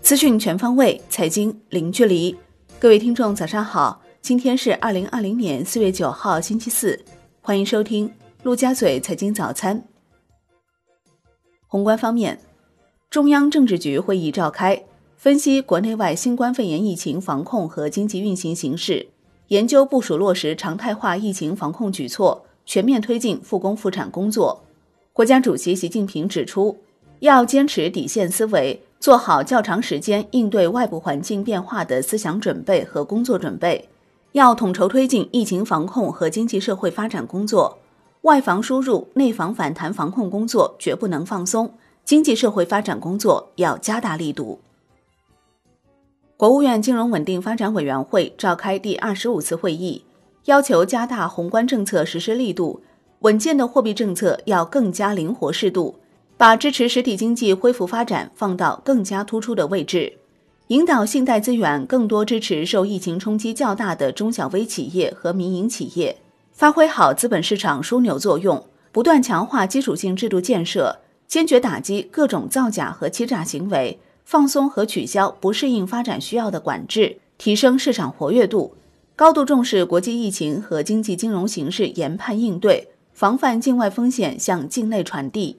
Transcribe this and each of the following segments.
资讯全方位，财经零距离。各位听众，早上好，今天是二零二零年四月九号，星期四，欢迎收听陆家嘴财经早餐。宏观方面，中央政治局会议召开，分析国内外新冠肺炎疫情防控和经济运行形势，研究部署落实常态化疫情防控举措，全面推进复工复产工作。国家主席习近平指出，要坚持底线思维。做好较长时间应对外部环境变化的思想准备和工作准备，要统筹推进疫情防控和经济社会发展工作，外防输入、内防反弹防控工作绝不能放松，经济社会发展工作要加大力度。国务院金融稳定发展委员会召开第二十五次会议，要求加大宏观政策实施力度，稳健的货币政策要更加灵活适度。把支持实体经济恢复发展放到更加突出的位置，引导信贷资源更多支持受疫情冲击较大的中小微企业和民营企业，发挥好资本市场枢纽作用，不断强化基础性制度建设，坚决打击各种造假和欺诈行为，放松和取消不适应发展需要的管制，提升市场活跃度，高度重视国际疫情和经济金融形势研判应对，防范境外风险向境内传递。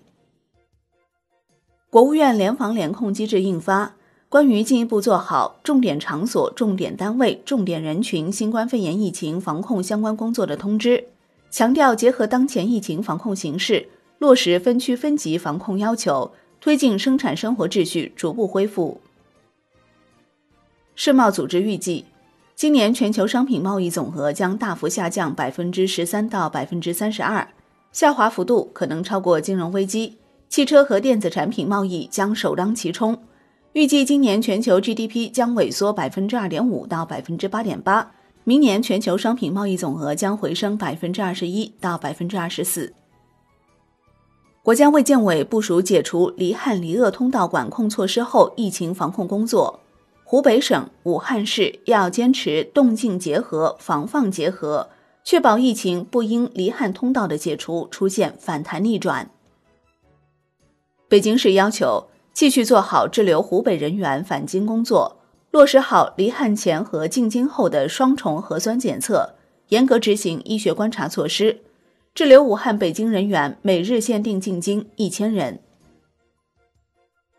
国务院联防联控机制印发《关于进一步做好重点场所、重点单位、重点人群新冠肺炎疫情防控相关工作的通知》，强调结合当前疫情防控形势，落实分区分级防控要求，推进生产生活秩序逐步恢复。世贸组织预计，今年全球商品贸易总额将大幅下降百分之十三到百分之三十二，下滑幅度可能超过金融危机。汽车和电子产品贸易将首当其冲，预计今年全球 GDP 将萎缩百分之二点五到百分之八点八，明年全球商品贸易总额将回升百分之二十一到百分之二十四。国家卫健委部署解除离汉离鄂通道管控措施后，疫情防控工作，湖北省武汉市要坚持动静结合、防范结合，确保疫情不因离汉通道的解除出现反弹逆转。北京市要求继续做好滞留湖北人员返京工作，落实好离汉前和进京后的双重核酸检测，严格执行医学观察措施。滞留武汉、北京人员每日限定进京一千人。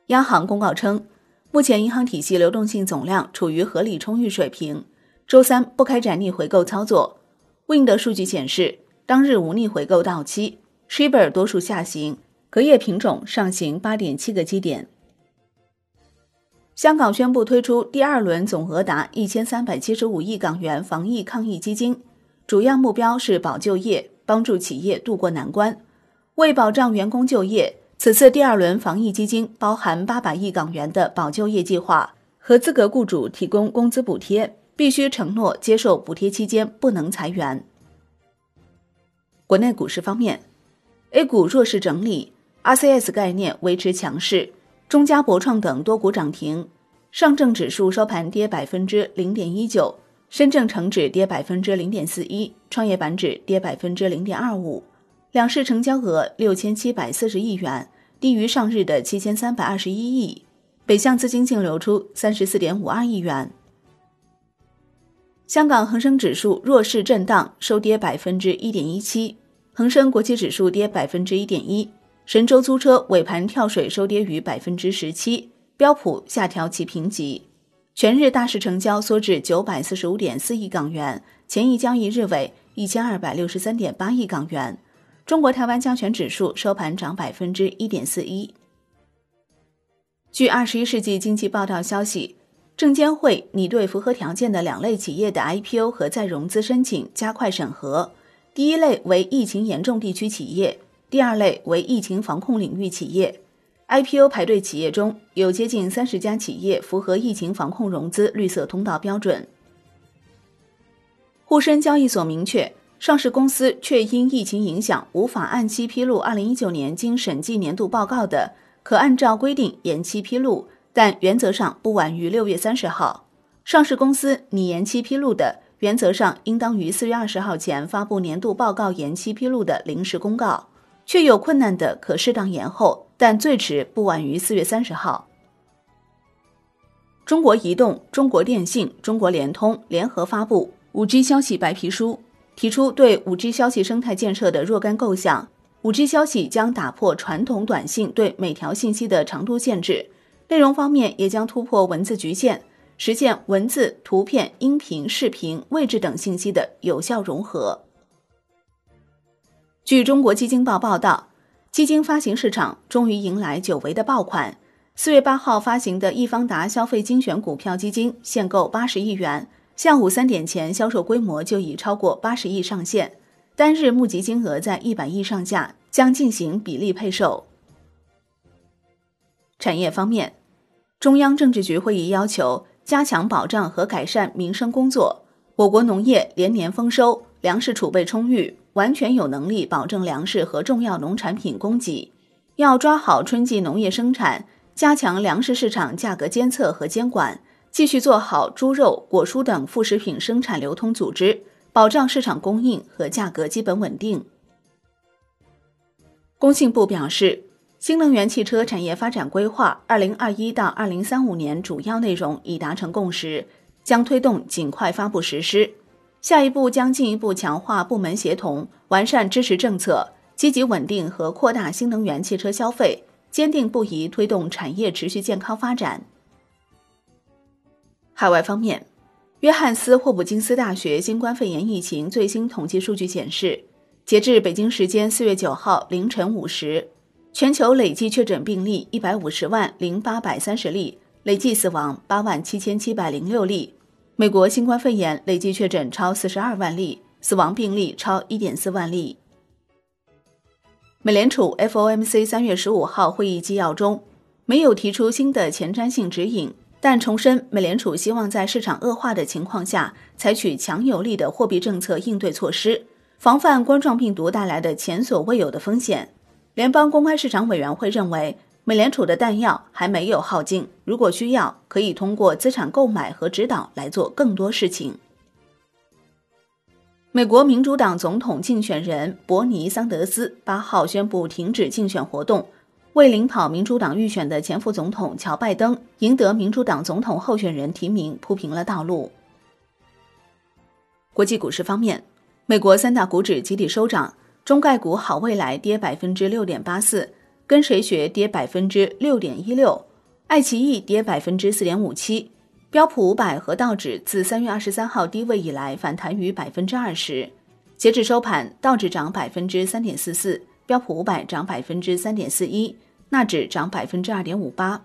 央行公告称，目前银行体系流动性总量处于合理充裕水平，周三不开展逆回购操作。Wind 数据显示，当日无逆回购到期，Shibor 多数下行。隔夜品种上行八点七个基点。香港宣布推出第二轮总额达一千三百七十五亿港元防疫抗疫基金，主要目标是保就业，帮助企业渡过难关。为保障员工就业，此次第二轮防疫基金包含八百亿港元的保就业计划，合资格雇主提供工资补贴，必须承诺接受补贴期间不能裁员。国内股市方面，A 股弱势整理。RCS 概念维持强势，中嘉博创等多股涨停。上证指数收盘跌百分之零点一九，深证成指跌百分之零点四一，创业板指跌百分之零点二五。两市成交额六千七百四十亿元，低于上日的七千三百二十一亿。北向资金净流出三十四点五二亿元。香港恒生指数弱势震荡，收跌百分之一点一七。恒生国际指数跌百分之一点一。神州租车尾盘跳水收跌逾百分之十七，标普下调其评级。全日大市成交缩至九百四十五点四亿港元，前一交易日为一千二百六十三点八亿港元。中国台湾加权指数收盘涨百分之一点四一。据二十一世纪经济报道消息，证监会拟对符合条件的两类企业的 IPO 和再融资申请加快审核。第一类为疫情严重地区企业。第二类为疫情防控领域企业，IPO 排队企业中有接近三十家企业符合疫情防控融资绿色通道标准。沪深交易所明确，上市公司确因疫情影响无法按期披露二零一九年经审计年度报告的，可按照规定延期披露，但原则上不晚于六月三十号。上市公司拟延期披露的，原则上应当于四月二十号前发布年度报告延期披露的临时公告。确有困难的，可适当延后，但最迟不晚于四月三十号。中国移动、中国电信、中国联通联合发布五 G 消息白皮书，提出对五 G 消息生态建设的若干构想。五 G 消息将打破传统短信对每条信息的长度限制，内容方面也将突破文字局限，实现文字、图片、音频、视频、位置等信息的有效融合。据中国基金报报道，基金发行市场终于迎来久违的爆款。四月八号发行的易方达消费精选股票基金限购八十亿元，下午三点前销售规模就已超过八十亿上限，单日募集金额在一百亿上下，将进行比例配售。产业方面，中央政治局会议要求加强保障和改善民生工作。我国农业连年丰收，粮食储备充裕，完全有能力保证粮食和重要农产品供给。要抓好春季农业生产。加强粮食市场价格监测和监管，继续做好猪肉、果蔬等副食品生产流通组织，保障市场供应和价格基本稳定。工信部表示，新能源汽车产业发展规划（二零二一到二零三五年）主要内容已达成共识，将推动尽快发布实施。下一步将进一步强化部门协同，完善支持政策，积极稳定和扩大新能源汽车消费。坚定不移推动产业持续健康发展。海外方面，约翰斯霍普金斯大学新冠肺炎疫情最新统计数据显示，截至北京时间四月九号凌晨五时，全球累计确诊病例一百五十万零八百三十例，累计死亡八万七千七百零六例。美国新冠肺炎累计确诊超四十二万例，死亡病例超一点四万例。美联储 FOMC 三月十五号会议纪要中没有提出新的前瞻性指引，但重申美联储希望在市场恶化的情况下采取强有力的货币政策应对措施，防范冠状病毒带来的前所未有的风险。联邦公开市场委员会认为，美联储的弹药还没有耗尽，如果需要，可以通过资产购买和指导来做更多事情。美国民主党总统竞选人伯尼·桑德斯八号宣布停止竞选活动，为领跑民主党预选的前副总统乔·拜登赢得民主党总统候选人提名铺平了道路。国际股市方面，美国三大股指集体收涨，中概股好未来跌百分之六点八四，跟谁学跌百分之六点一六，爱奇艺跌百分之四点五七。标普五百和道指自三月二十三号低位以来反弹逾百分之二十，截至收盘，道指涨百分之三点四四，标普五百涨百分之三点四一，纳指涨百分之二点五八。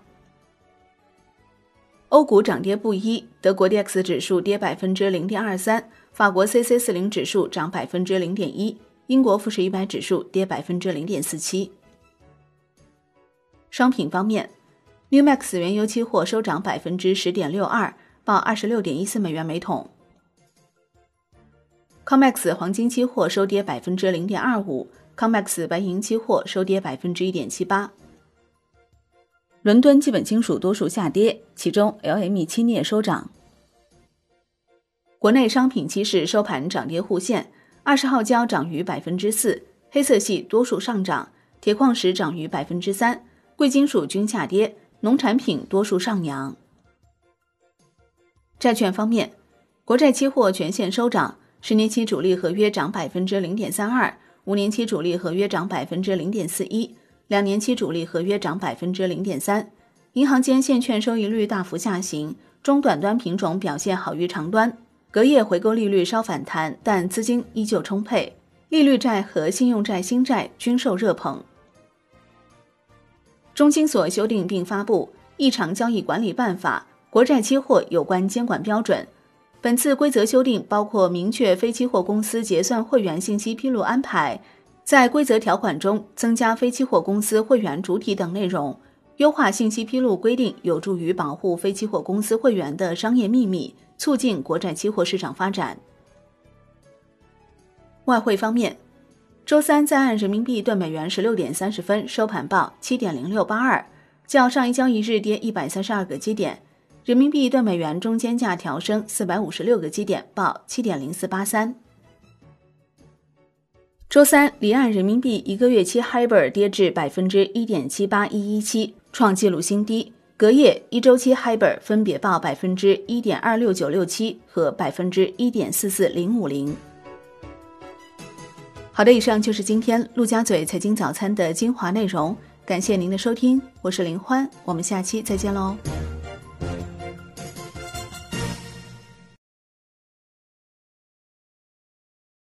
欧股涨跌不一，德国 D X 指数跌百分之零点二三，法国 C C 四零指数涨百分之零点一，英国富时一百指数跌百分之零点四七。商品方面。New Max 原油期货收涨百分之十点六二，报二十六点一四美元每桶。Comex 黄金期货收跌百分之零点二五，Comex 白银期货收跌百分之一点七八。伦敦基本金属多数下跌，其中 LME 期镍收涨。国内商品期市收盘涨跌互现，二十号胶涨逾百分之四，黑色系多数上涨，铁矿石涨逾百分之三，贵金属均下跌。农产品多数上扬。债券方面，国债期货全线收涨，十年期主力合约涨百分之零点三二，五年期主力合约涨百分之零点四一，两年期主力合约涨百分之零点三。银行间现券收益率大幅下行，中短端品种表现好于长端，隔夜回购利率稍反弹，但资金依旧充沛，利率债和信用债新债均受热捧。中金所修订并发布《异常交易管理办法》国债期货有关监管标准。本次规则修订包括明确非期货公司结算会员信息披露安排，在规则条款中增加非期货公司会员主体等内容，优化信息披露规定，有助于保护非期货公司会员的商业秘密，促进国债期货市场发展。外汇方面。周三在岸人民币兑美元十六点三十分收盘报七点零六八二，较上一交易日跌一百三十二个基点。人民币兑美元中间价调升四百五十六个基点，报七点零四八三。周三，离岸人民币一个月期 HIBOR 跌至百分之一点七八一一七，创纪录新低。隔夜，一周期 HIBOR 分别报百分之一点二六九六七和百分之一点四四零五零。好的，以上就是今天陆家嘴财经早餐的精华内容，感谢您的收听，我是林欢，我们下期再见喽。